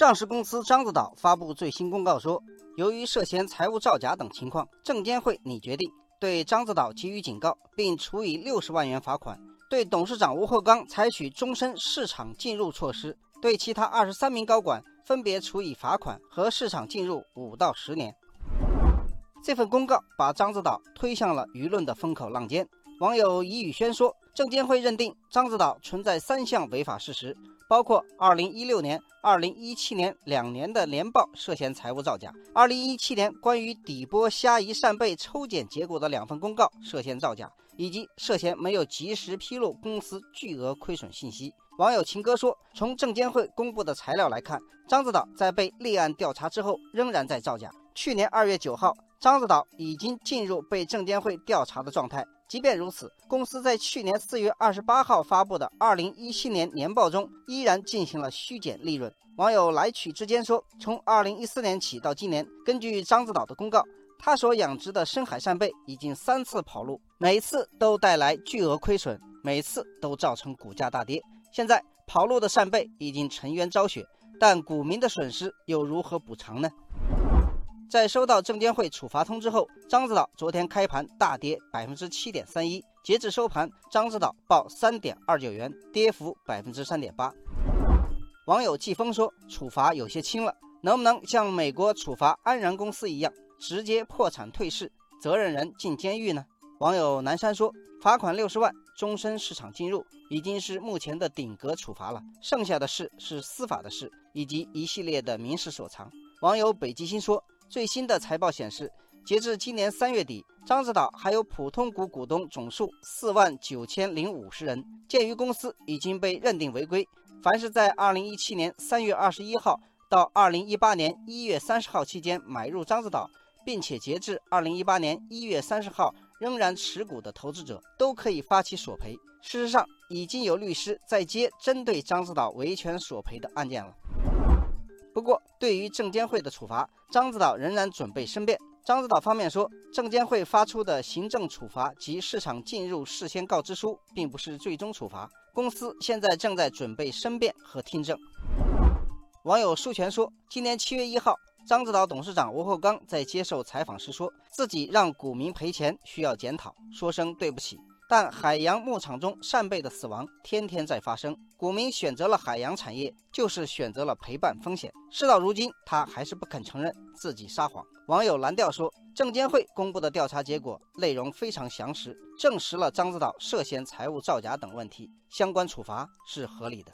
上市公司獐子岛发布最新公告说，由于涉嫌财务造假等情况，证监会拟决定对獐子岛给予警告，并处以六十万元罚款；对董事长吴厚刚采取终身市场禁入措施；对其他二十三名高管分别处以罚款和市场禁入五到十年。这份公告把獐子岛推向了舆论的风口浪尖。网友怡宇轩说，证监会认定獐子岛存在三项违法事实。包括2016年、2017年两年的年报涉嫌财务造假，2017年关于底波虾夷扇贝抽检结果的两份公告涉嫌造假，以及涉嫌没有及时披露公司巨额亏损信息。网友情哥说，从证监会公布的材料来看，獐子岛在被立案调查之后仍然在造假。去年2月9号，獐子岛已经进入被证监会调查的状态。即便如此，公司在去年四月二十八号发布的二零一七年年报中，依然进行了虚减利润。网友来取之间说，从二零一四年起到今年，根据獐子岛的公告，他所养殖的深海扇贝已经三次跑路，每次都带来巨额亏损，每次都造成股价大跌。现在跑路的扇贝已经沉冤昭雪，但股民的损失又如何补偿呢？在收到证监会处罚通知后，獐子岛昨天开盘大跌百分之七点三一，截至收盘，獐子岛报三点二九元，跌幅百分之三点八。网友季风说：“处罚有些轻了，能不能像美国处罚安然公司一样，直接破产退市，责任人进监狱呢？”网友南山说：“罚款六十万，终身市场禁入，已经是目前的顶格处罚了，剩下的事是司法的事，以及一系列的民事所偿。”网友北极星说。最新的财报显示，截至今年三月底，獐子岛还有普通股股东总数四万九千零五十人。鉴于公司已经被认定违规，凡是在二零一七年三月二十一号到二零一八年一月三十号期间买入獐子岛，并且截至二零一八年一月三十号仍然持股的投资者，都可以发起索赔。事实上，已经有律师在接针对獐子岛维权索赔的案件了。不过，对于证监会的处罚，獐子岛仍然准备申辩。獐子岛方面说，证监会发出的行政处罚及市场进入事先告知书，并不是最终处罚。公司现在正在准备申辩和听证。网友舒权说，今年七月一号，獐子岛董事长吴厚刚在接受采访时说，自己让股民赔钱需要检讨，说声对不起。但海洋牧场中扇贝的死亡天天在发生，股民选择了海洋产业，就是选择了陪伴风险。事到如今，他还是不肯承认自己撒谎。网友蓝调说，证监会公布的调查结果内容非常详实，证实了獐子岛涉嫌财务造假等问题，相关处罚是合理的。